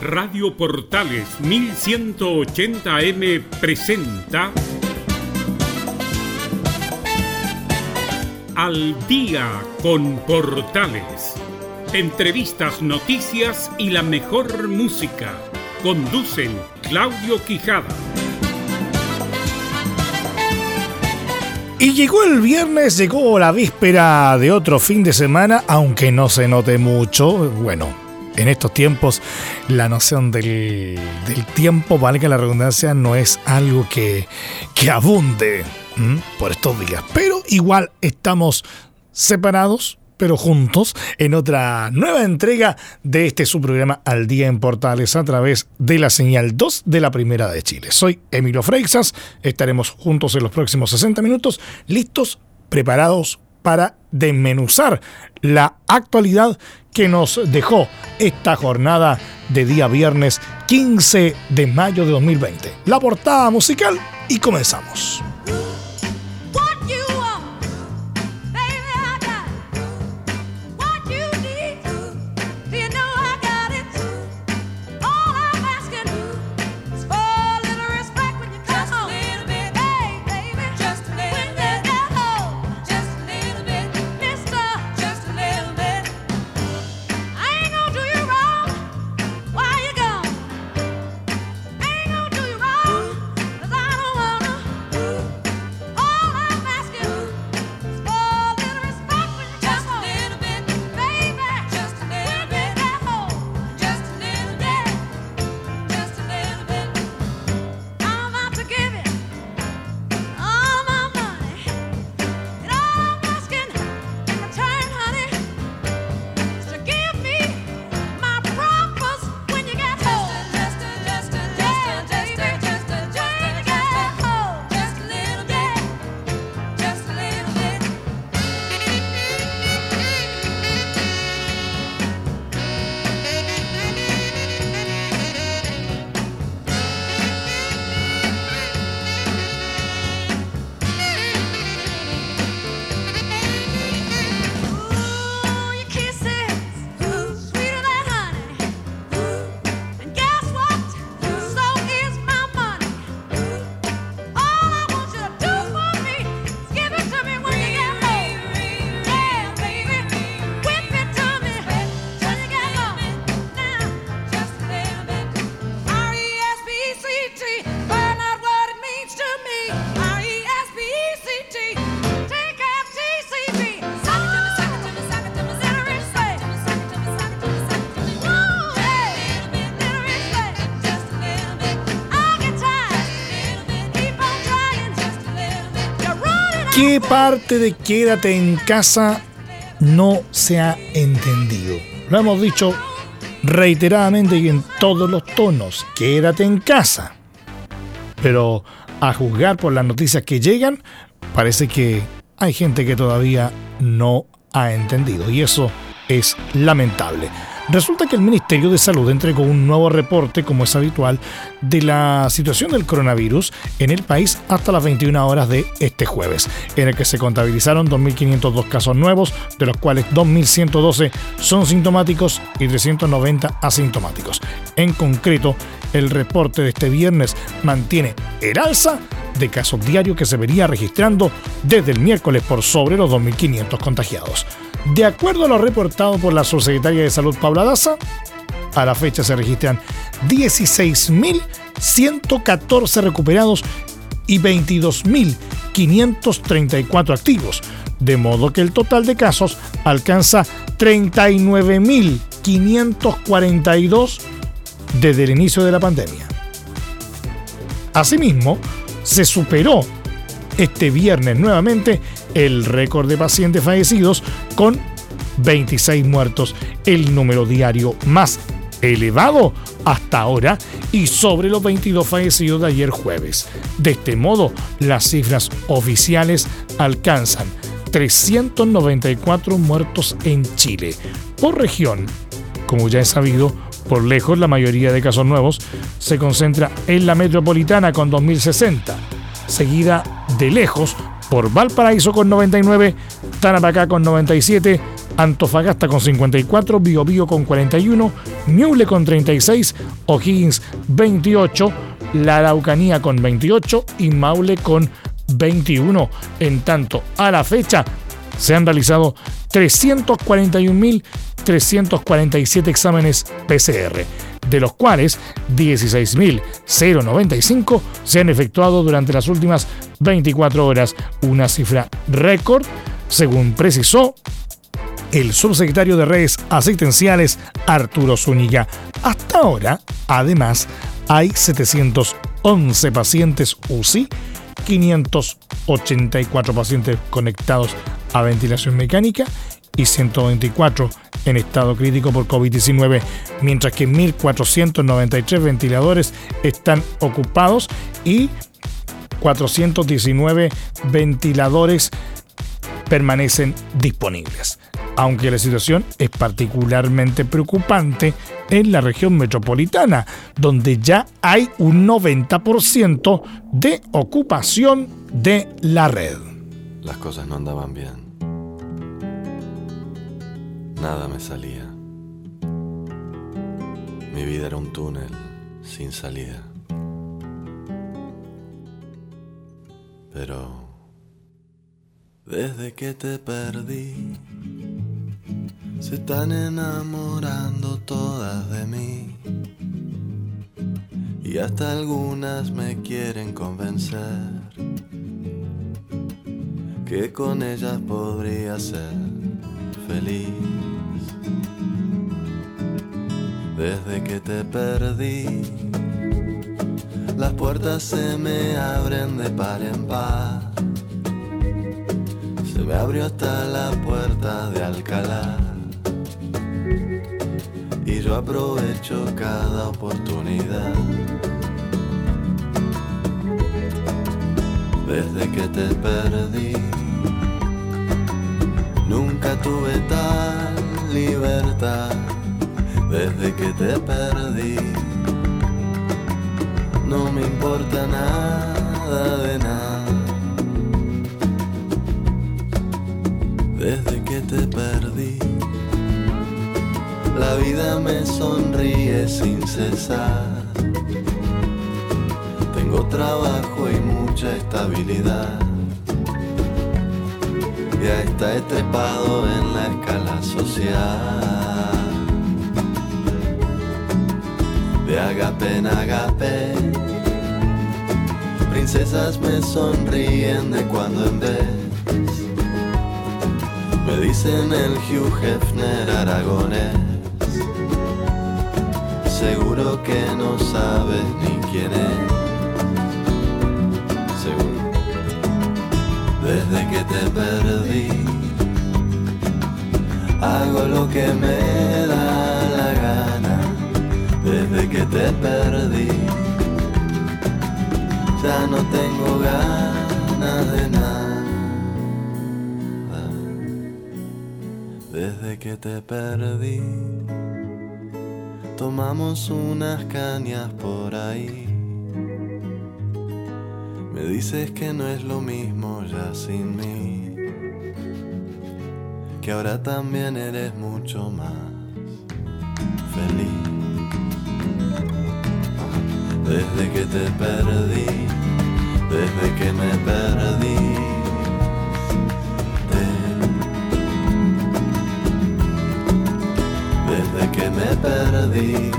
Radio Portales 1180M presenta Al día con Portales. Entrevistas, noticias y la mejor música. Conducen Claudio Quijada. Y llegó el viernes, llegó la víspera de otro fin de semana, aunque no se note mucho. Bueno, en estos tiempos la noción del, tiempo, valga la redundancia, no es algo que, que abunde por estos días. Pero igual estamos separados, pero juntos, en otra nueva entrega de este su programa Al Día en Portales a través de la señal 2 de la Primera de Chile. Soy Emilio Freixas, estaremos juntos en los próximos 60 minutos, listos, preparados para desmenuzar la actualidad que nos dejó esta jornada de día viernes 15 de mayo de 2020. La portada musical y comenzamos. ¿Qué parte de quédate en casa no se ha entendido? Lo hemos dicho reiteradamente y en todos los tonos, quédate en casa. Pero a juzgar por las noticias que llegan, parece que hay gente que todavía no ha entendido y eso es lamentable. Resulta que el Ministerio de Salud entregó un nuevo reporte, como es habitual, de la situación del coronavirus en el país hasta las 21 horas de este jueves, en el que se contabilizaron 2.502 casos nuevos, de los cuales 2.112 son sintomáticos y 390 asintomáticos. En concreto, el reporte de este viernes mantiene el alza de casos diarios que se vería registrando desde el miércoles por sobre los 2.500 contagiados. De acuerdo a lo reportado por la subsecretaria de Salud Paula Daza, a la fecha se registran 16.114 recuperados y 22.534 activos, de modo que el total de casos alcanza 39.542 desde el inicio de la pandemia. Asimismo, se superó este viernes nuevamente el récord de pacientes fallecidos con 26 muertos, el número diario más elevado hasta ahora y sobre los 22 fallecidos de ayer jueves. De este modo, las cifras oficiales alcanzan 394 muertos en Chile. Por región, como ya es sabido, por lejos la mayoría de casos nuevos se concentra en la metropolitana con 2060, seguida de lejos por Valparaíso con 99, Tarapacá con 97, Antofagasta con 54, Biobío con 41, Ñuble con 36, O'Higgins 28, La Araucanía con 28 y Maule con 21. En tanto, a la fecha se han realizado 341.347 exámenes PCR, de los cuales 16.095 se han efectuado durante las últimas 24 horas, una cifra récord, según precisó el subsecretario de redes asistenciales Arturo Zúñiga. Hasta ahora, además, hay 711 pacientes UCI, 584 pacientes conectados a ventilación mecánica y 124 en estado crítico por COVID-19, mientras que 1.493 ventiladores están ocupados y 419 ventiladores permanecen disponibles. Aunque la situación es particularmente preocupante en la región metropolitana, donde ya hay un 90% de ocupación de la red. Las cosas no andaban bien. Nada me salía. Mi vida era un túnel sin salida. Pero desde que te perdí, se están enamorando todas de mí. Y hasta algunas me quieren convencer que con ellas podría ser feliz. Desde que te perdí, las puertas se me abren de par en par. Se me abrió hasta la puerta de Alcalá. Y yo aprovecho cada oportunidad. Desde que te perdí, nunca tuve tal libertad desde que te perdí. No me importa nada de nada. Desde que te perdí, la vida me sonríe sin cesar. Tengo trabajo y mucha estabilidad. Ya está estrepado en la escala social. de agape en agape. Princesas me sonríen de cuando en vez. Me dicen el Hugh Hefner aragonés. Seguro que no sabes ni quién es. Desde que te perdí, hago lo que me da la gana desde que te perdí. Ya no tengo ganas de nada. Desde que te perdí, tomamos unas cañas por ahí. Dices que no es lo mismo ya sin mí, que ahora también eres mucho más feliz desde que te perdí, desde que me perdí. Desde que me perdí,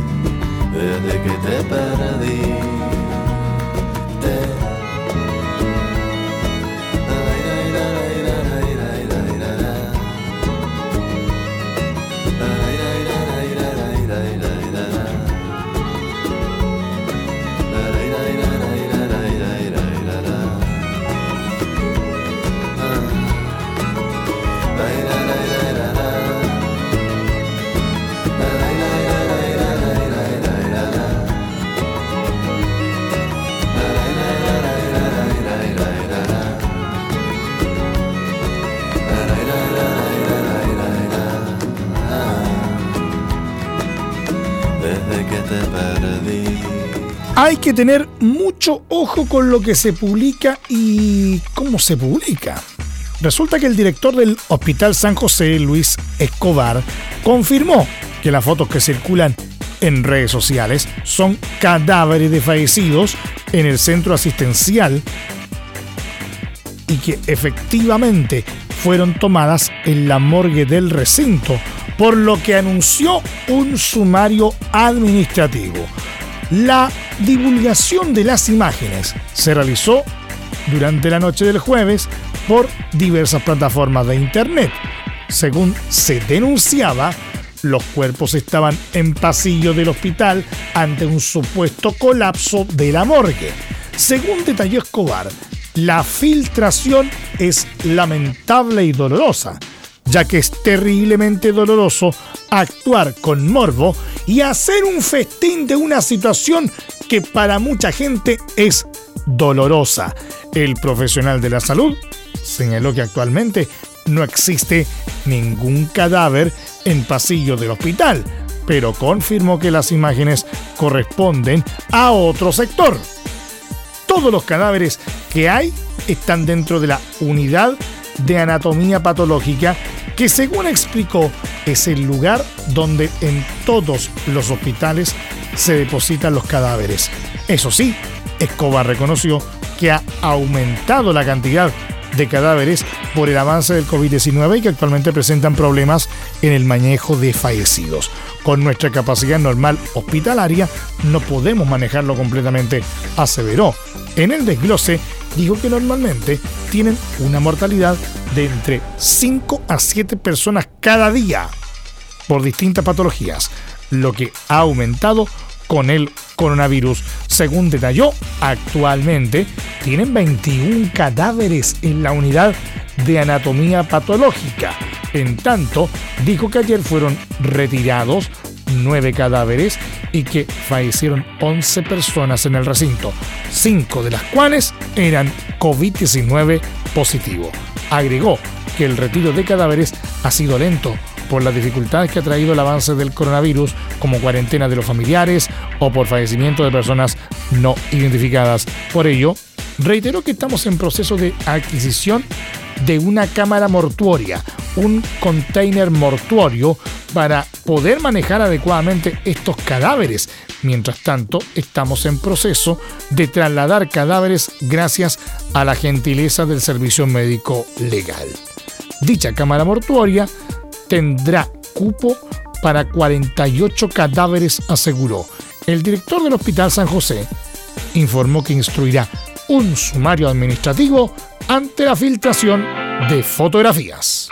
desde que te perdí. Hay que tener mucho ojo con lo que se publica y cómo se publica. Resulta que el director del Hospital San José, Luis Escobar, confirmó que las fotos que circulan en redes sociales son cadáveres de fallecidos en el centro asistencial y que efectivamente fueron tomadas en la morgue del recinto, por lo que anunció un sumario administrativo. La divulgación de las imágenes se realizó durante la noche del jueves por diversas plataformas de Internet. Según se denunciaba, los cuerpos estaban en pasillo del hospital ante un supuesto colapso de la morgue. Según detalló Escobar, la filtración es lamentable y dolorosa, ya que es terriblemente doloroso actuar con morbo y hacer un festín de una situación que para mucha gente es dolorosa. El profesional de la salud señaló que actualmente no existe ningún cadáver en pasillo del hospital, pero confirmó que las imágenes corresponden a otro sector. Todos los cadáveres que hay están dentro de la unidad de anatomía patológica que según explicó es el lugar donde en todos los hospitales se depositan los cadáveres. Eso sí, Escobar reconoció que ha aumentado la cantidad de cadáveres por el avance del COVID-19 y que actualmente presentan problemas en el manejo de fallecidos. Con nuestra capacidad normal hospitalaria no podemos manejarlo completamente, aseveró. En el desglose dijo que normalmente tienen una mortalidad de entre 5 a 7 personas cada día por distintas patologías, lo que ha aumentado con el coronavirus. Según detalló, actualmente tienen 21 cadáveres en la unidad de anatomía patológica. En tanto, dijo que ayer fueron retirados 9 cadáveres y que fallecieron 11 personas en el recinto, 5 de las cuales eran COVID-19 positivo. Agregó que el retiro de cadáveres ha sido lento por las dificultades que ha traído el avance del coronavirus, como cuarentena de los familiares o por fallecimiento de personas no identificadas. Por ello, reitero que estamos en proceso de adquisición de una cámara mortuoria, un container mortuorio para poder manejar adecuadamente estos cadáveres. Mientras tanto, estamos en proceso de trasladar cadáveres gracias a la gentileza del servicio médico legal. Dicha cámara mortuoria tendrá cupo para 48 cadáveres, aseguró. El director del Hospital San José informó que instruirá un sumario administrativo ante la filtración de fotografías.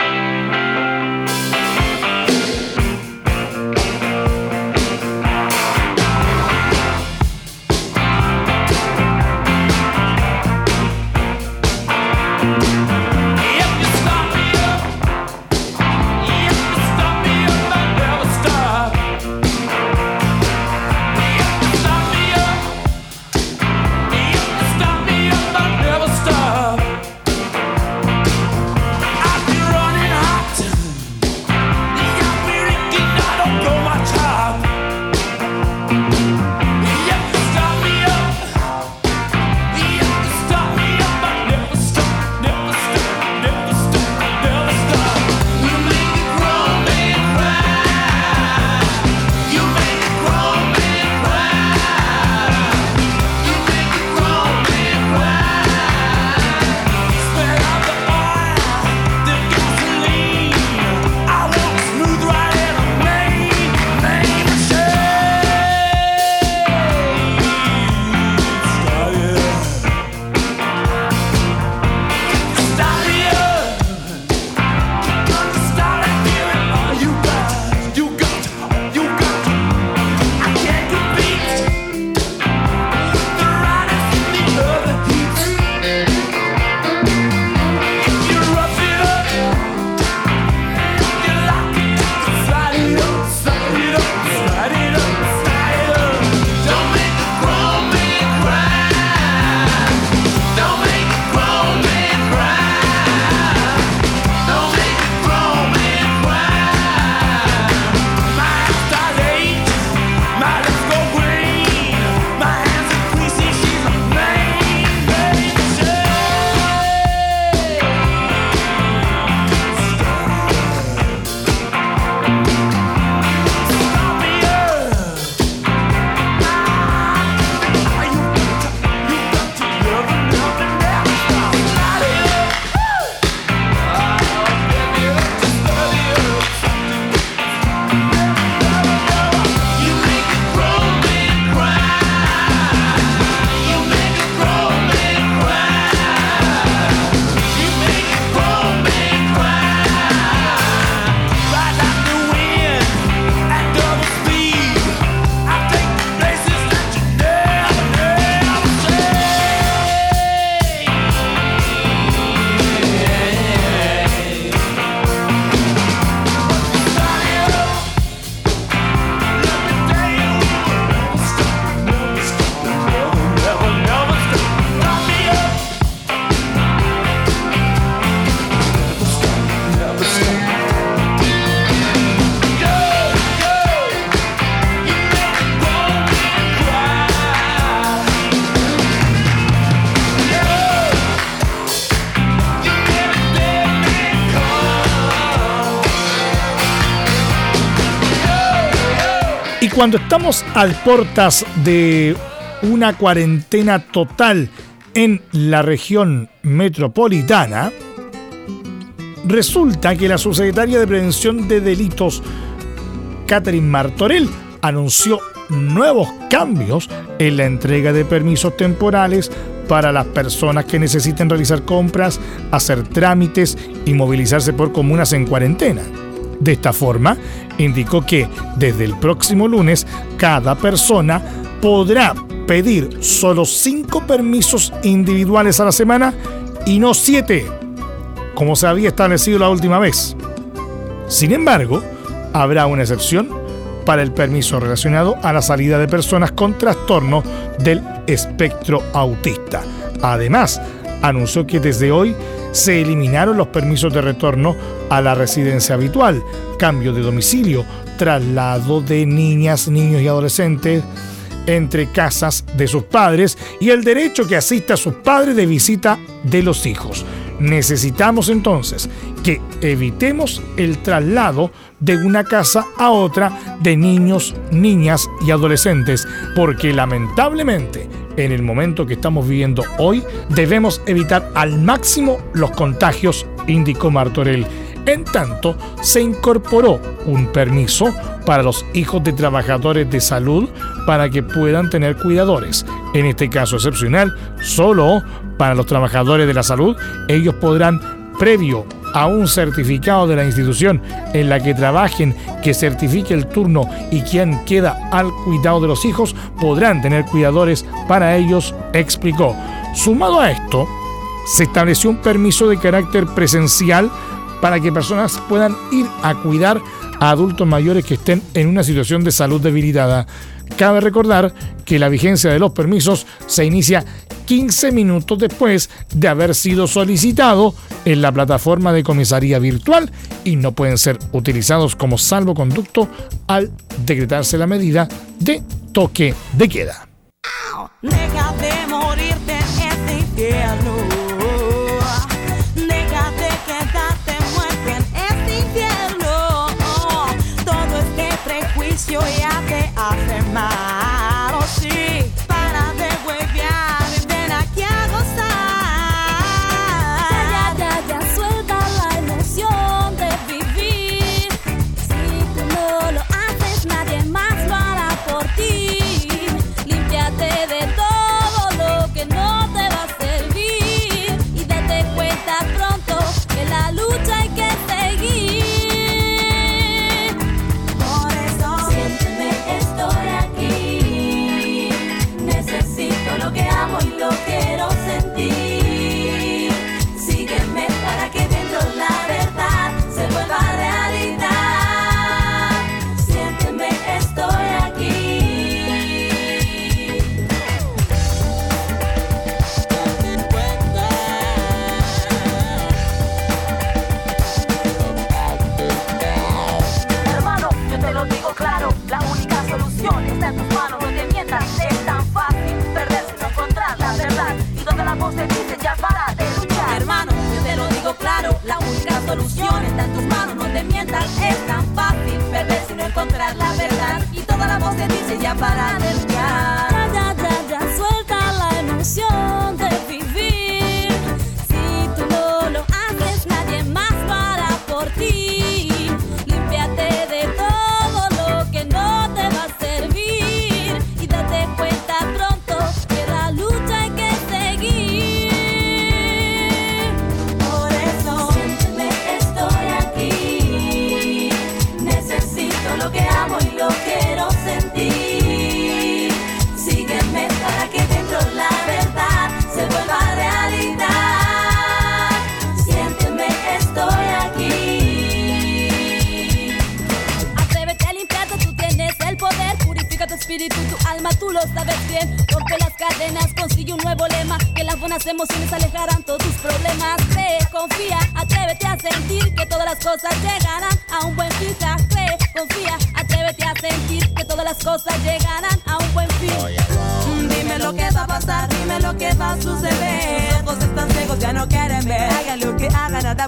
Cuando estamos a puertas de una cuarentena total en la región metropolitana, resulta que la subsecretaria de Prevención de Delitos, Catherine Martorell, anunció nuevos cambios en la entrega de permisos temporales para las personas que necesiten realizar compras, hacer trámites y movilizarse por comunas en cuarentena. De esta forma, indicó que desde el próximo lunes cada persona podrá pedir solo cinco permisos individuales a la semana y no siete, como se había establecido la última vez. Sin embargo, habrá una excepción para el permiso relacionado a la salida de personas con trastorno del espectro autista. Además, anunció que desde hoy se eliminaron los permisos de retorno a la residencia habitual, cambio de domicilio, traslado de niñas, niños y adolescentes entre casas de sus padres y el derecho que asista a sus padres de visita de los hijos. Necesitamos entonces que evitemos el traslado de una casa a otra de niños, niñas y adolescentes, porque lamentablemente en el momento que estamos viviendo hoy debemos evitar al máximo los contagios, indicó Martorell. En tanto, se incorporó un permiso para los hijos de trabajadores de salud para que puedan tener cuidadores. En este caso excepcional, solo para los trabajadores de la salud, ellos podrán, previo a un certificado de la institución en la que trabajen que certifique el turno y quien queda al cuidado de los hijos, podrán tener cuidadores para ellos, explicó. Sumado a esto, se estableció un permiso de carácter presencial para que personas puedan ir a cuidar a adultos mayores que estén en una situación de salud debilitada. Cabe recordar que la vigencia de los permisos se inicia 15 minutos después de haber sido solicitado en la plataforma de comisaría virtual y no pueden ser utilizados como salvoconducto al decretarse la medida de toque de queda. De morirte nada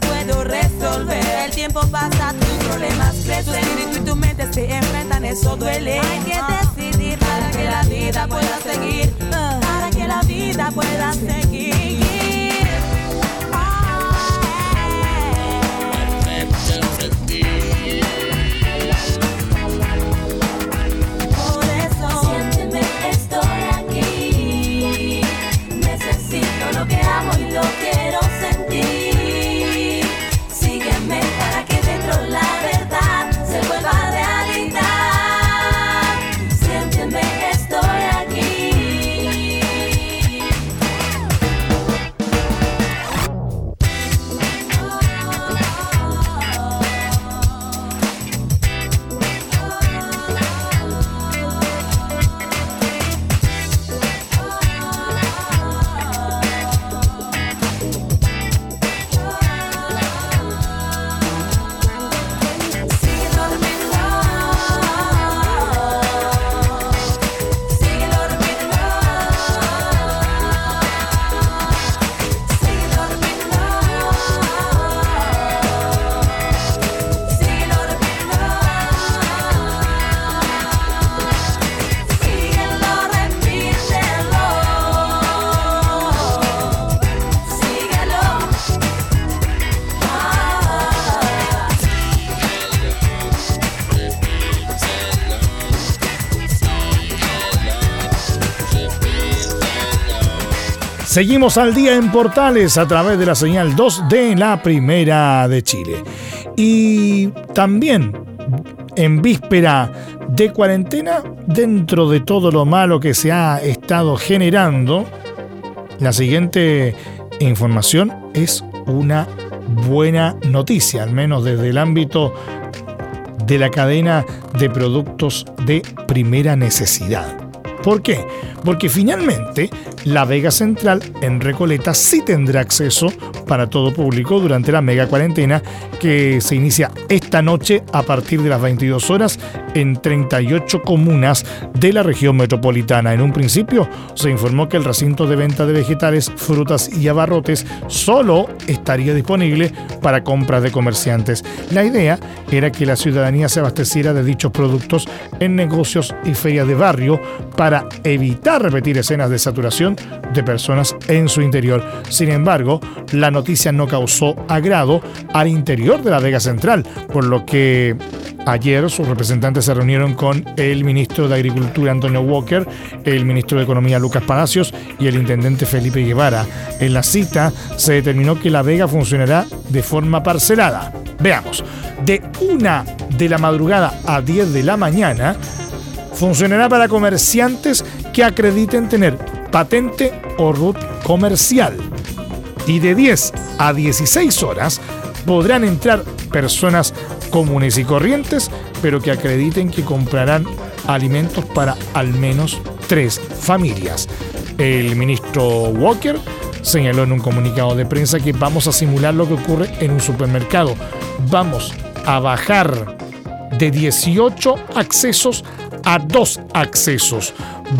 puedo resolver. El tiempo pasa, tus problemas crecen y tu mente se enfrentan eso duele. Hay que decidir para que la vida pueda seguir, para que la vida pueda seguir. Seguimos al día en Portales a través de la señal 2 de la Primera de Chile. Y también en víspera de cuarentena, dentro de todo lo malo que se ha estado generando, la siguiente información es una buena noticia, al menos desde el ámbito de la cadena de productos de primera necesidad. ¿Por qué? Porque finalmente la Vega Central en Recoleta sí tendrá acceso para todo público durante la mega cuarentena que se inicia esta noche a partir de las 22 horas en 38 comunas de la región metropolitana. En un principio se informó que el recinto de venta de vegetales, frutas y abarrotes solo estaría disponible para compras de comerciantes. La idea era que la ciudadanía se abasteciera de dichos productos en negocios y ferias de barrio para evitar repetir escenas de saturación de personas en su interior. Sin embargo, la noticia no causó agrado al interior de la Vega Central, por lo que Ayer sus representantes se reunieron con el ministro de Agricultura Antonio Walker, el ministro de Economía Lucas Palacios y el intendente Felipe Guevara. En la cita se determinó que la Vega funcionará de forma parcelada. Veamos, de una de la madrugada a 10 de la mañana funcionará para comerciantes que acrediten tener patente o RUT comercial. Y de 10 a 16 horas podrán entrar personas comunes y corrientes, pero que acrediten que comprarán alimentos para al menos tres familias. El ministro Walker señaló en un comunicado de prensa que vamos a simular lo que ocurre en un supermercado. Vamos a bajar de 18 accesos a dos accesos.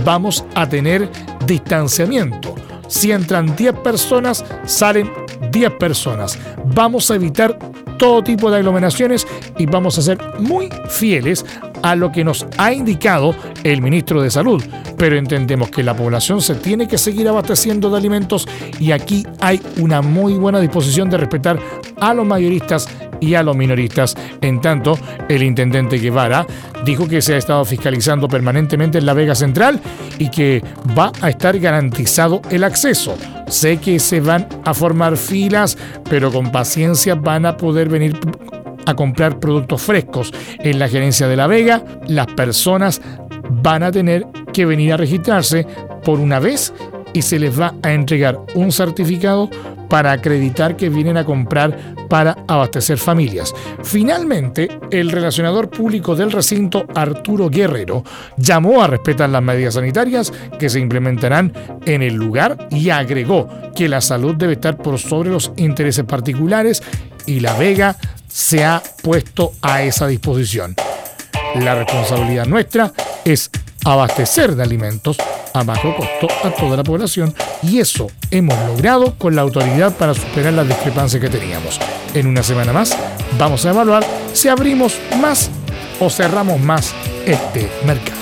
Vamos a tener distanciamiento. Si entran 10 personas, salen 10 personas. Vamos a evitar todo tipo de aglomeraciones y vamos a ser muy fieles a lo que nos ha indicado el ministro de Salud. Pero entendemos que la población se tiene que seguir abasteciendo de alimentos y aquí hay una muy buena disposición de respetar a los mayoristas y a los minoristas. En tanto, el intendente Guevara dijo que se ha estado fiscalizando permanentemente en la Vega Central y que va a estar garantizado el acceso. Sé que se van a formar filas, pero con paciencia van a poder venir a comprar productos frescos. En la gerencia de La Vega, las personas van a tener que venir a registrarse por una vez y se les va a entregar un certificado para acreditar que vienen a comprar para abastecer familias. Finalmente, el relacionador público del recinto, Arturo Guerrero, llamó a respetar las medidas sanitarias que se implementarán en el lugar y agregó que la salud debe estar por sobre los intereses particulares y La Vega se ha puesto a esa disposición. La responsabilidad nuestra es abastecer de alimentos a bajo costo a toda la población y eso hemos logrado con la autoridad para superar las discrepancias que teníamos. En una semana más vamos a evaluar si abrimos más o cerramos más este mercado.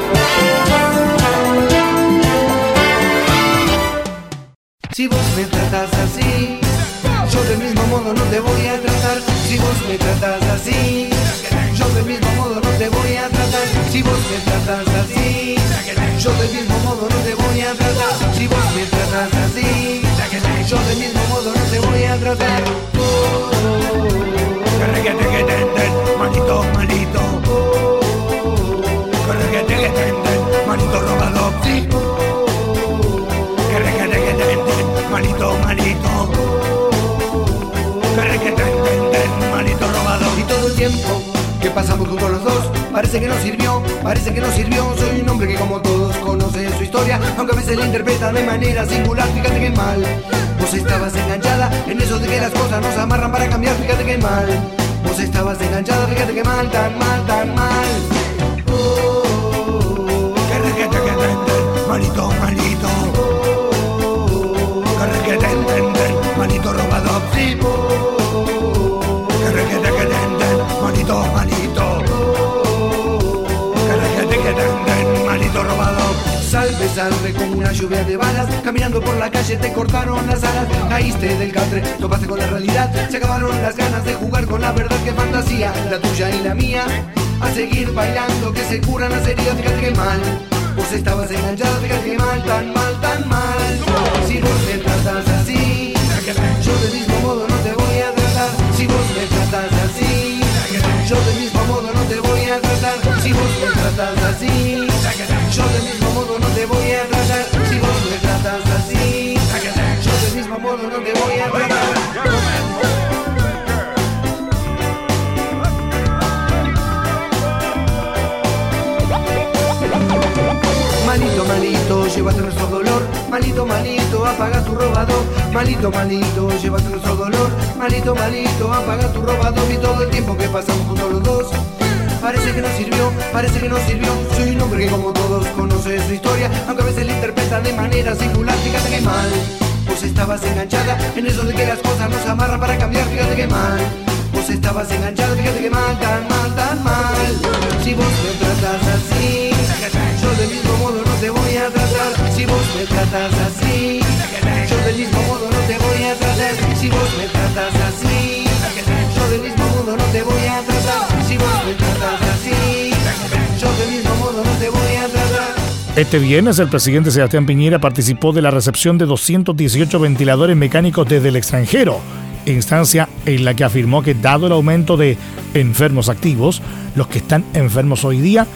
Parece que no sirvió, parece que no sirvió Soy un hombre que como todos conoce su historia Aunque a veces la interpretan de manera singular Fíjate que mal, vos estabas enganchada En eso de que las cosas nos amarran para cambiar Fíjate que mal, vos estabas enganchada Fíjate que mal, tan mal, tan mal oh, oh, oh. Que tenden, manito, manito. Correguete que tenden, manito robado. Sí. Salve, salve como una lluvia de balas. Caminando por la calle te cortaron las alas. Caíste del catre, topaste con la realidad. Se acabaron las ganas de jugar con la verdad que fantasía La tuya y la mía. A seguir bailando que se curan las heridas Fíjate que mal. Vos estabas enganchada, fíjate que mal, tan mal, tan mal. Si vos me tratas así Yo del mismo modo no te voy a tratar. Si vos me tratas así. Yo del mismo modo no te voy a si vos me tratas así. Yo del mismo modo no te voy a tratar si vos me tratas así. Yo del mismo modo no te voy a tratar. Malito, malito, llévate nuestro dolor. Malito, malito, apaga tu robador. Malito, malito, llévate nuestro dolor. Malito, malito, apaga tu robador. Y todo el tiempo que pasamos juntos los. Parece que no sirvió, parece que no sirvió. Soy un hombre que como todos conoce su historia, aunque a veces la interpreta de manera singular. Fíjate que mal, vos estabas enganchada en eso de que las cosas nos amarran para cambiar. Fíjate que mal, vos estabas enganchada. Fíjate que mal, tan mal, tan mal. Si vos me tratas así, yo del mismo modo no te voy a tratar. Si vos me tratas así, yo del mismo modo no te voy a tratar. Si vos me tratas así, no te voy a tratar. Si vos me tratas así, yo del mismo modo no te voy a tratar. Este viernes el presidente Sebastián Piñera participó de la recepción de 218 ventiladores mecánicos desde el extranjero, instancia en la que afirmó que dado el aumento de enfermos activos, los que están enfermos hoy día,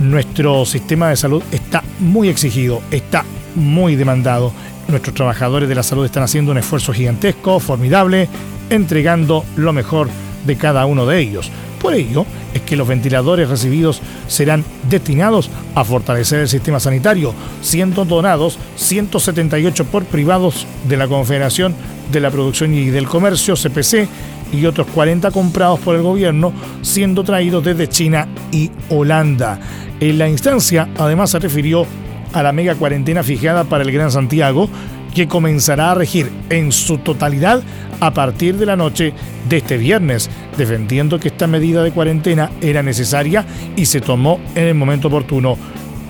nuestro sistema de salud está muy exigido, está muy demandado. Nuestros trabajadores de la salud están haciendo un esfuerzo gigantesco, formidable, entregando lo mejor de cada uno de ellos. Por ello es que los ventiladores recibidos serán destinados a fortalecer el sistema sanitario, siendo donados 178 por privados de la Confederación de la Producción y del Comercio, CPC, y otros 40 comprados por el gobierno, siendo traídos desde China y Holanda. En la instancia, además, se refirió a la mega cuarentena fijada para el Gran Santiago, que comenzará a regir en su totalidad a partir de la noche de este viernes, defendiendo que esta medida de cuarentena era necesaria y se tomó en el momento oportuno.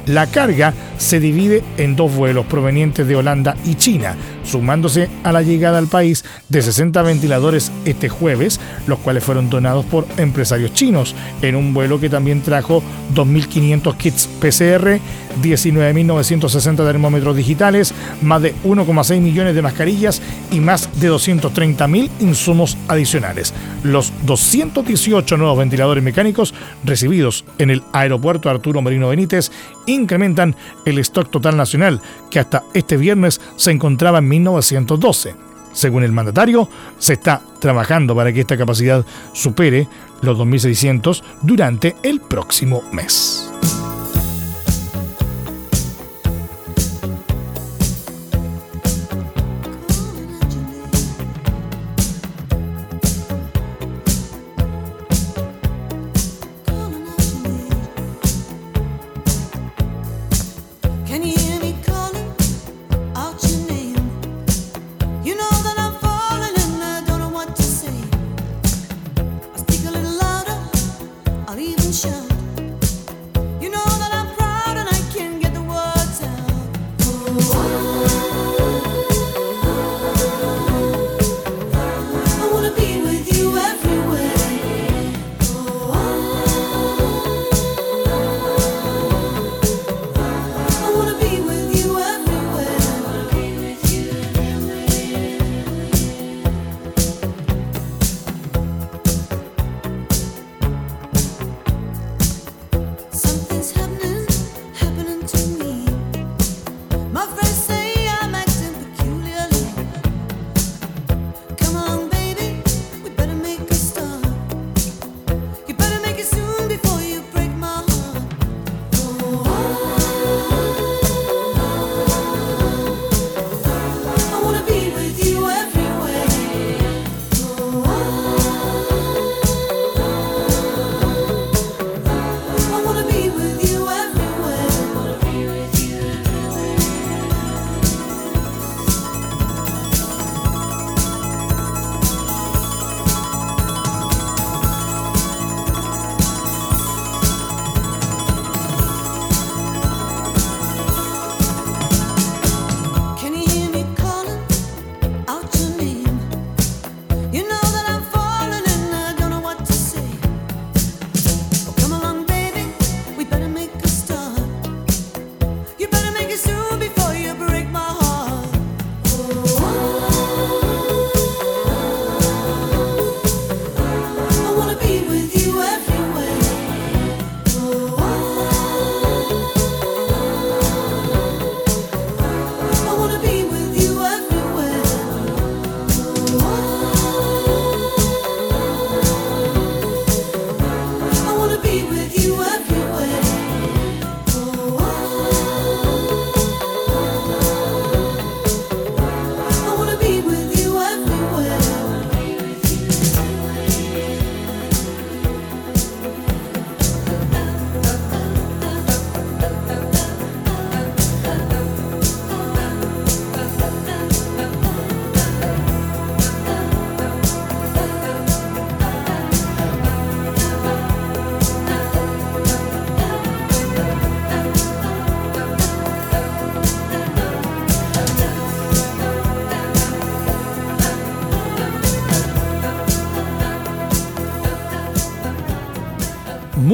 La carga se divide en dos vuelos provenientes de Holanda y China, sumándose a la llegada al país de 60 ventiladores este jueves, los cuales fueron donados por empresarios chinos, en un vuelo que también trajo 2.500 kits PCR, 19.960 termómetros digitales, más de 1,6 millones de mascarillas y más de 230.000 insumos adicionales. Los 218 nuevos ventiladores mecánicos recibidos en el aeropuerto Arturo Merino Benítez incrementan el stock total nacional, que hasta este viernes se encontraba en 1912. Según el mandatario, se está trabajando para que esta capacidad supere los 2.600 durante el próximo mes.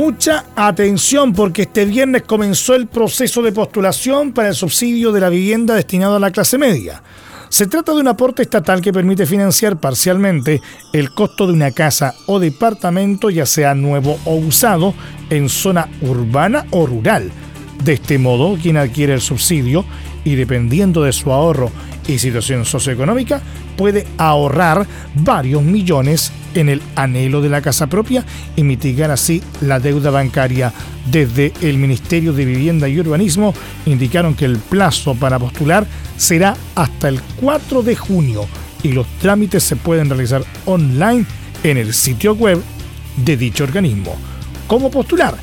Mucha atención porque este viernes comenzó el proceso de postulación para el subsidio de la vivienda destinado a la clase media. Se trata de un aporte estatal que permite financiar parcialmente el costo de una casa o departamento, ya sea nuevo o usado, en zona urbana o rural. De este modo, quien adquiere el subsidio y dependiendo de su ahorro y situación socioeconómica, puede ahorrar varios millones en el anhelo de la casa propia y mitigar así la deuda bancaria. Desde el Ministerio de Vivienda y Urbanismo indicaron que el plazo para postular será hasta el 4 de junio y los trámites se pueden realizar online en el sitio web de dicho organismo. ¿Cómo postular?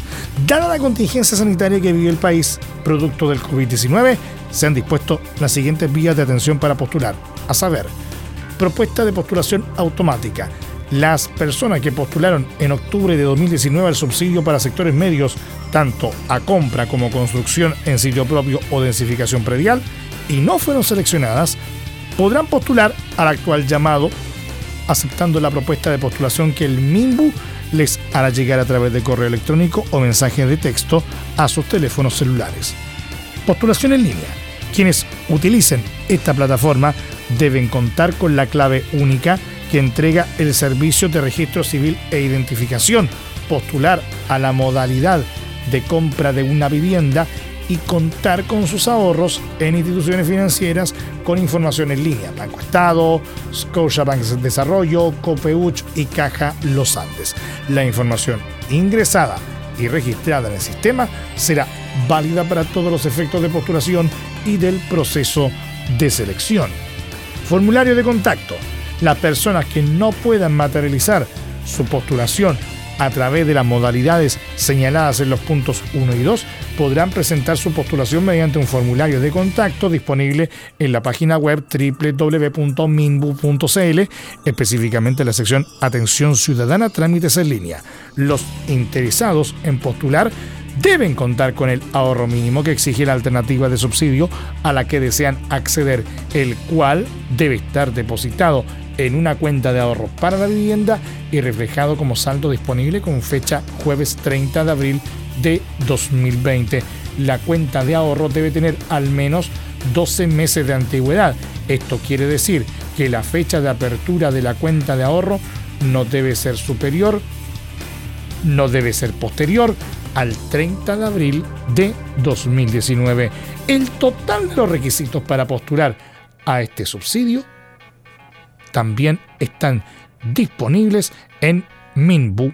Dada la contingencia sanitaria que vive el país, producto del COVID-19, se han dispuesto las siguientes vías de atención para postular, a saber, propuesta de postulación automática. Las personas que postularon en octubre de 2019 al subsidio para sectores medios, tanto a compra como construcción en sitio propio o densificación predial, y no fueron seleccionadas, podrán postular al actual llamado, aceptando la propuesta de postulación que el MIMBU les hará llegar a través de correo electrónico o mensaje de texto a sus teléfonos celulares. Postulación en línea. Quienes utilicen esta plataforma deben contar con la clave única que entrega el Servicio de Registro Civil e Identificación, postular a la modalidad de compra de una vivienda y contar con sus ahorros en instituciones financieras con información en línea, Banco Estado, Scotiabank Desarrollo, Copeuch y Caja Los Andes. La información ingresada y registrada en el sistema será válida para todos los efectos de postulación y del proceso de selección. Formulario de contacto. Las personas que no puedan materializar su postulación a través de las modalidades señaladas en los puntos 1 y 2 podrán presentar su postulación mediante un formulario de contacto disponible en la página web www.minbu.cl, específicamente en la sección Atención Ciudadana Trámites en línea. Los interesados en postular deben contar con el ahorro mínimo que exige la alternativa de subsidio a la que desean acceder, el cual debe estar depositado en una cuenta de ahorro para la vivienda y reflejado como saldo disponible con fecha jueves 30 de abril de 2020. La cuenta de ahorro debe tener al menos 12 meses de antigüedad. Esto quiere decir que la fecha de apertura de la cuenta de ahorro no debe ser superior, no debe ser posterior al 30 de abril de 2019. El total de los requisitos para postular a este subsidio también están disponibles en minbu.cl.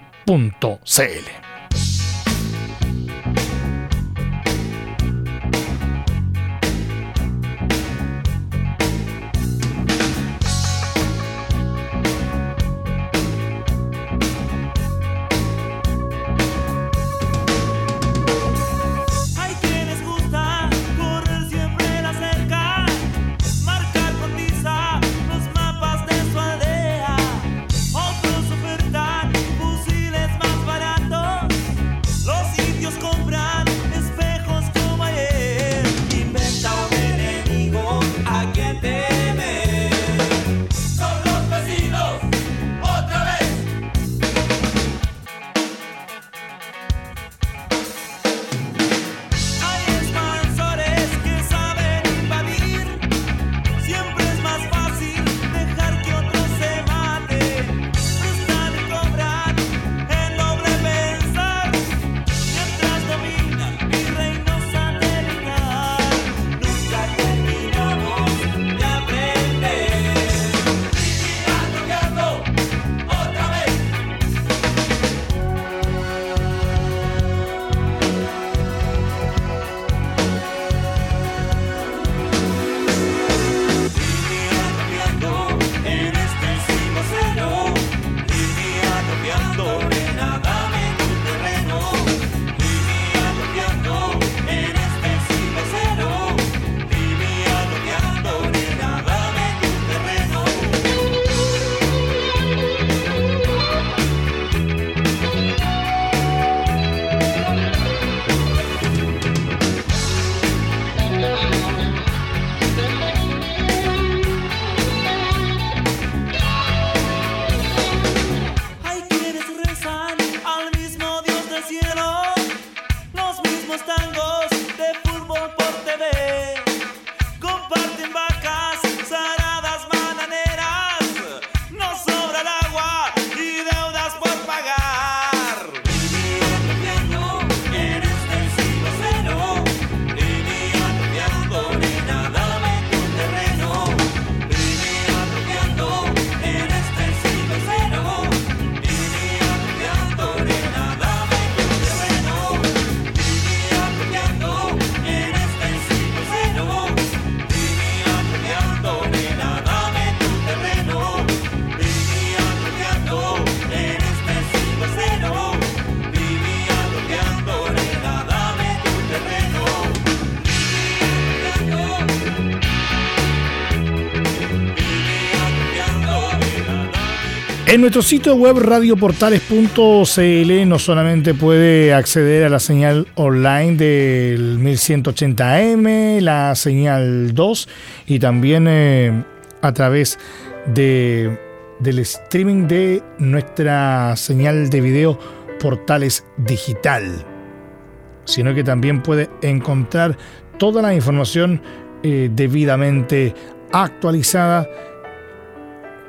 En nuestro sitio web radioportales.cl no solamente puede acceder a la señal online del 1180M, la señal 2 y también eh, a través de, del streaming de nuestra señal de video Portales Digital, sino que también puede encontrar toda la información eh, debidamente actualizada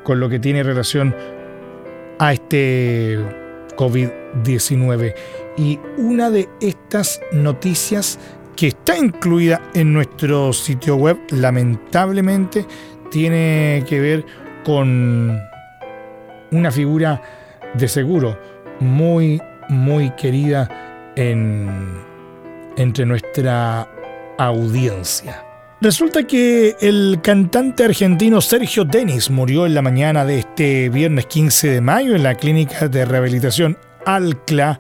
con lo que tiene relación a este COVID-19. Y una de estas noticias que está incluida en nuestro sitio web, lamentablemente, tiene que ver con una figura de seguro muy, muy querida en, entre nuestra audiencia. Resulta que el cantante argentino Sergio Denis murió en la mañana de este viernes 15 de mayo en la clínica de rehabilitación Alcla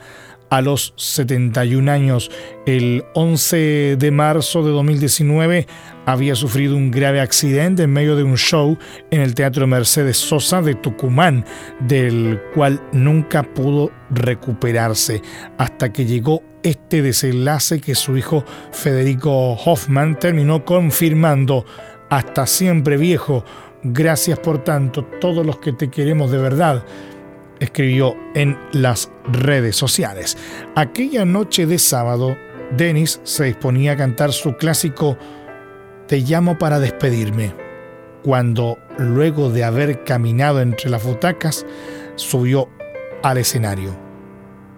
a los 71 años. El 11 de marzo de 2019 había sufrido un grave accidente en medio de un show en el Teatro Mercedes Sosa de Tucumán, del cual nunca pudo recuperarse hasta que llegó este desenlace que su hijo Federico Hoffman terminó confirmando. Hasta siempre viejo, gracias por tanto, todos los que te queremos de verdad, escribió en las redes sociales. Aquella noche de sábado, Dennis se disponía a cantar su clásico Te llamo para despedirme, cuando, luego de haber caminado entre las butacas, subió al escenario.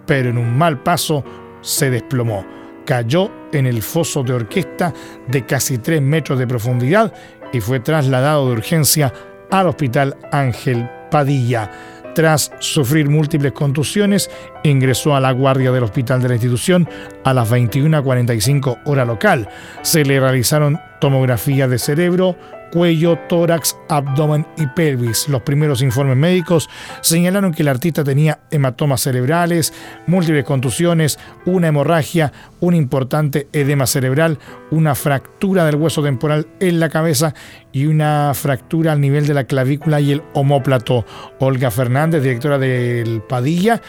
Pero en un mal paso se desplomó. Cayó en el foso de orquesta de casi 3 metros de profundidad y fue trasladado de urgencia al Hospital Ángel Padilla. Tras sufrir múltiples contusiones, ingresó a la guardia del hospital de la institución a las 21.45 hora local. Se le realizaron tomografías de cerebro, cuello, tórax, abdomen y pelvis. Los primeros informes médicos señalaron que el artista tenía hematomas cerebrales, múltiples contusiones, una hemorragia, un importante edema cerebral, una fractura del hueso temporal en la cabeza y una fractura al nivel de la clavícula y el omóplato. Olga Fernández, directora del Padilla,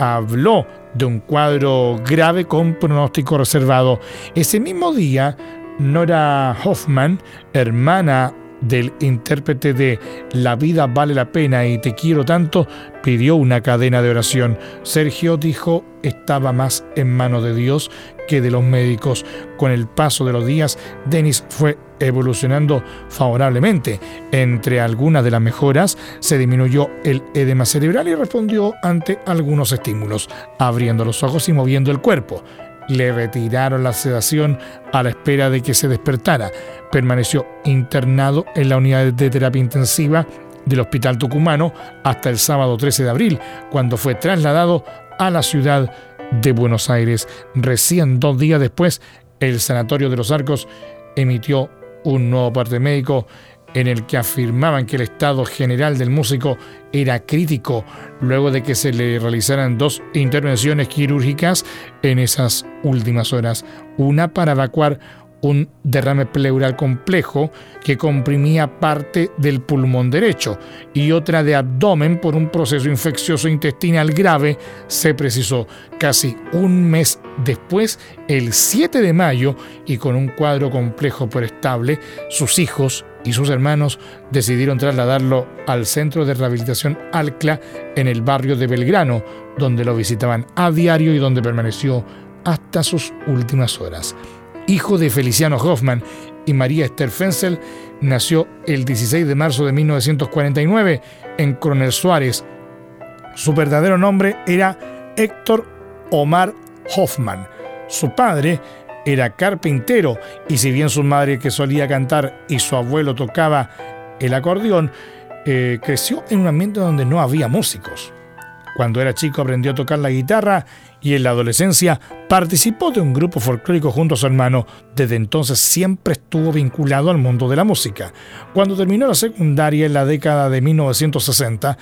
habló de un cuadro grave con pronóstico reservado. Ese mismo día, Nora Hoffman, hermana del intérprete de La vida vale la pena y te quiero tanto, pidió una cadena de oración. Sergio dijo estaba más en manos de Dios que de los médicos. Con el paso de los días, Denis fue evolucionando favorablemente. Entre algunas de las mejoras, se disminuyó el edema cerebral y respondió ante algunos estímulos, abriendo los ojos y moviendo el cuerpo. Le retiraron la sedación a la espera de que se despertara. Permaneció internado en la unidad de terapia intensiva del Hospital Tucumano hasta el sábado 13 de abril, cuando fue trasladado a la ciudad de Buenos Aires. Recién dos días después, el Sanatorio de los Arcos emitió un nuevo parte médico en el que afirmaban que el estado general del músico era crítico luego de que se le realizaran dos intervenciones quirúrgicas en esas últimas horas, una para evacuar un derrame pleural complejo que comprimía parte del pulmón derecho y otra de abdomen por un proceso infeccioso intestinal grave, se precisó. Casi un mes después, el 7 de mayo, y con un cuadro complejo pero estable, sus hijos y sus hermanos decidieron trasladarlo al centro de rehabilitación Alcla en el barrio de Belgrano, donde lo visitaban a diario y donde permaneció hasta sus últimas horas hijo de Feliciano Hoffman y María Esther Fenzel, nació el 16 de marzo de 1949 en Coronel Suárez. Su verdadero nombre era Héctor Omar Hoffman. Su padre era carpintero y si bien su madre que solía cantar y su abuelo tocaba el acordeón, eh, creció en un ambiente donde no había músicos. Cuando era chico aprendió a tocar la guitarra y en la adolescencia participó de un grupo folclórico junto a su hermano. Desde entonces siempre estuvo vinculado al mundo de la música. Cuando terminó la secundaria en la década de 1960,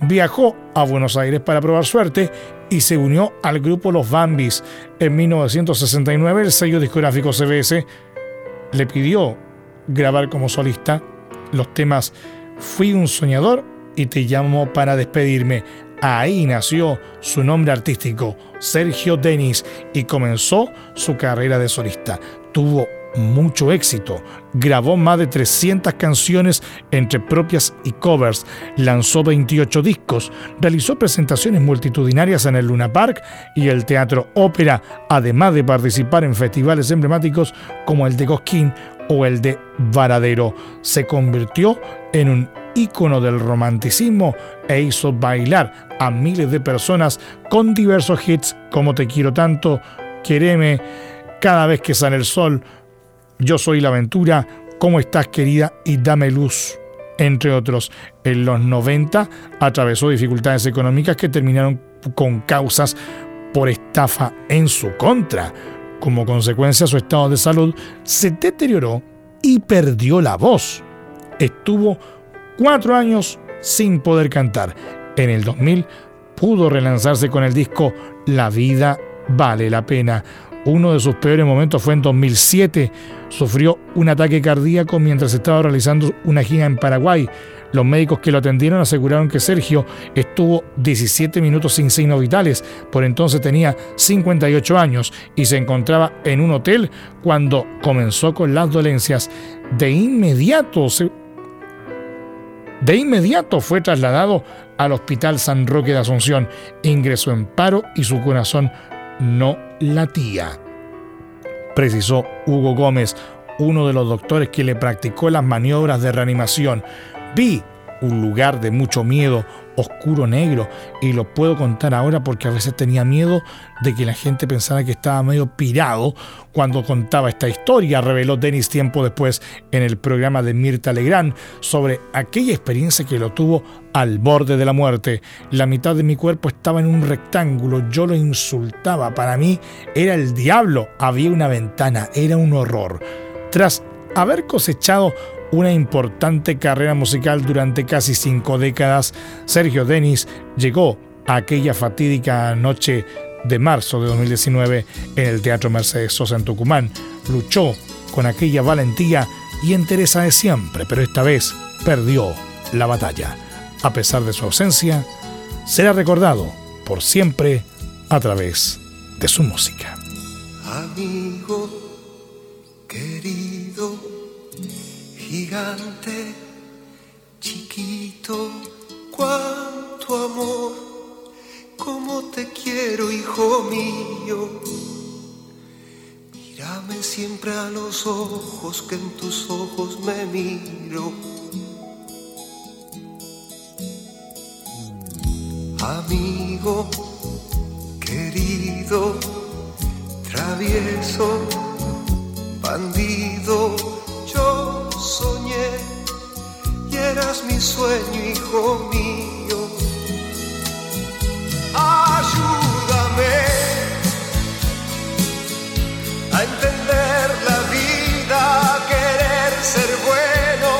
viajó a Buenos Aires para probar suerte y se unió al grupo Los Bambis. En 1969 el sello discográfico CBS le pidió grabar como solista los temas Fui un soñador y te llamo para despedirme. Ahí nació su nombre artístico, Sergio Denis, y comenzó su carrera de solista. Tuvo mucho éxito, grabó más de 300 canciones entre propias y covers, lanzó 28 discos, realizó presentaciones multitudinarias en el Luna Park y el Teatro Ópera, además de participar en festivales emblemáticos como el de Cosquín o el de Varadero. Se convirtió en un ícono del romanticismo e hizo bailar a miles de personas con diversos hits como Te quiero tanto, Quereme, Cada vez que sale el sol, Yo soy la aventura, ¿Cómo estás querida? y Dame luz, entre otros. En los 90 atravesó dificultades económicas que terminaron con causas por estafa en su contra. Como consecuencia, su estado de salud se deterioró y perdió la voz. Estuvo cuatro años sin poder cantar. En el 2000 pudo relanzarse con el disco La vida vale la pena. Uno de sus peores momentos fue en 2007. Sufrió un ataque cardíaco mientras estaba realizando una gira en Paraguay. Los médicos que lo atendieron aseguraron que Sergio estuvo 17 minutos sin signos vitales. Por entonces tenía 58 años y se encontraba en un hotel cuando comenzó con las dolencias. De inmediato se de inmediato fue trasladado al Hospital San Roque de Asunción, ingresó en paro y su corazón no latía. Precisó Hugo Gómez, uno de los doctores que le practicó las maniobras de reanimación. Vi un lugar de mucho miedo, oscuro negro, y lo puedo contar ahora porque a veces tenía miedo de que la gente pensara que estaba medio pirado cuando contaba esta historia, reveló Denis tiempo después en el programa de Mirta Legrand sobre aquella experiencia que lo tuvo al borde de la muerte. La mitad de mi cuerpo estaba en un rectángulo, yo lo insultaba, para mí era el diablo, había una ventana, era un horror. Tras haber cosechado una importante carrera musical durante casi cinco décadas, Sergio Denis llegó a aquella fatídica noche de marzo de 2019 en el Teatro Mercedes Sosa en Tucumán. Luchó con aquella valentía y entereza de siempre, pero esta vez perdió la batalla. A pesar de su ausencia, será recordado por siempre a través de su música. Amigo querido, gigante, chiquito, cuánto amor, cómo te quiero, hijo mío. Mírame siempre a los ojos, que en tus ojos me miro. Amigo querido, travieso, bandido, sueño, hijo mío. Ayúdame a entender la vida, a querer ser bueno.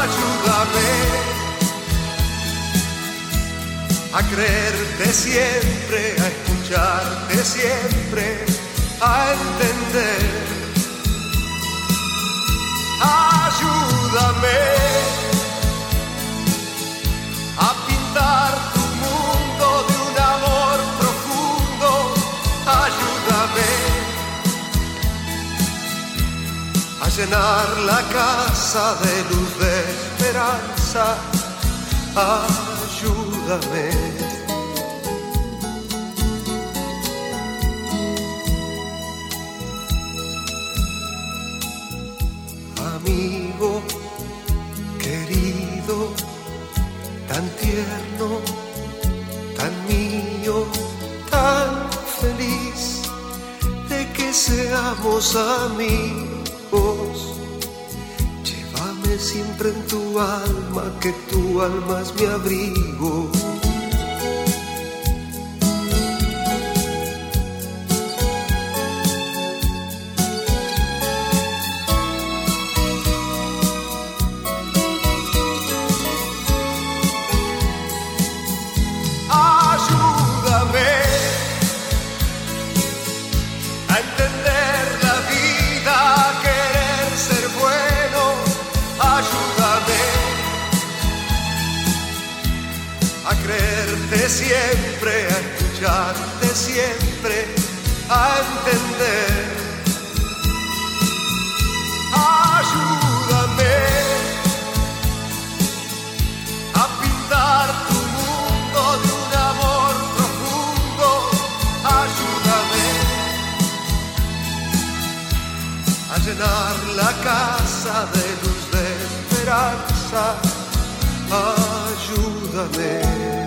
Ayúdame a creerte siempre, a escucharte siempre, a entender. Ayúdame llenar la casa de luz de esperanza. Ayúdame. Que tu alma es mi. Siempre a entender. Ayúdame a pintar tu mundo de un amor profundo. Ayúdame a llenar la casa de luz de esperanza. Ayúdame.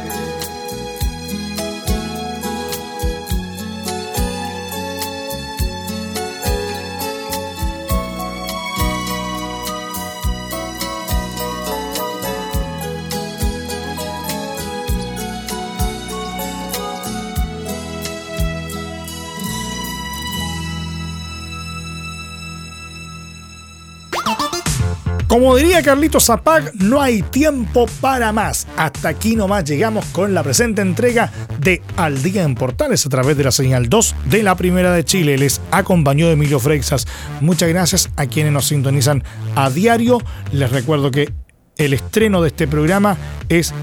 Como diría Carlitos Zapag, no hay tiempo para más. Hasta aquí nomás llegamos con la presente entrega de Al Día en Portales a través de la señal 2 de la Primera de Chile. Les acompañó Emilio Freixas. Muchas gracias a quienes nos sintonizan a diario. Les recuerdo que el estreno de este programa es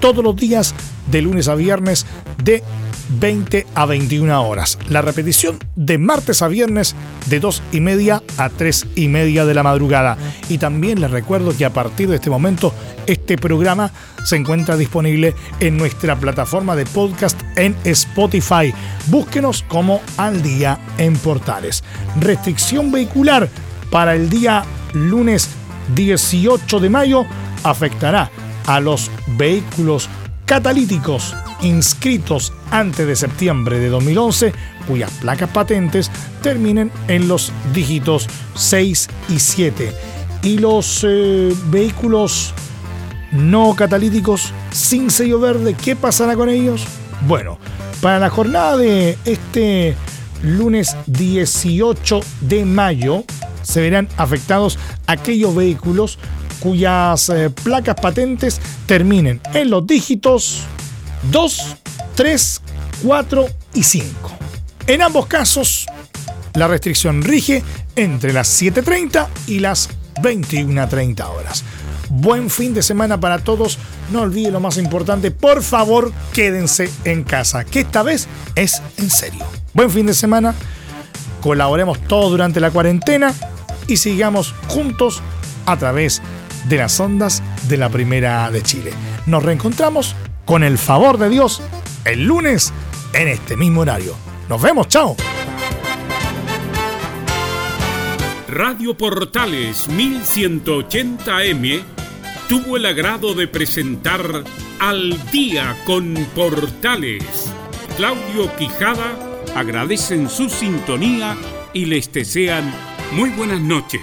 todos los días de lunes a viernes de 20 a 21 horas. La repetición de martes a viernes de 2 y media a 3 y media de la madrugada. Y también les recuerdo que a partir de este momento este programa se encuentra disponible en nuestra plataforma de podcast en Spotify. Búsquenos como Al Día en Portales. Restricción vehicular para el día lunes 18 de mayo afectará a los vehículos catalíticos inscritos antes de septiembre de 2011 cuyas placas patentes terminen en los dígitos 6 y 7 y los eh, vehículos no catalíticos sin sello verde, ¿qué pasará con ellos? Bueno, para la jornada de este lunes 18 de mayo se verán afectados aquellos vehículos cuyas eh, placas patentes terminen en los dígitos 2, 3, 4 y 5. En ambos casos, la restricción rige entre las 7.30 y las 21.30 horas. Buen fin de semana para todos. No olviden lo más importante, por favor, quédense en casa, que esta vez es en serio. Buen fin de semana. Colaboremos todos durante la cuarentena y sigamos juntos a través de las ondas de la Primera de Chile. Nos reencontramos con el favor de Dios el lunes en este mismo horario. Nos vemos, chao. Radio Portales 1180M tuvo el agrado de presentar Al día con Portales. Claudio Quijada agradecen su sintonía y les desean muy buenas noches.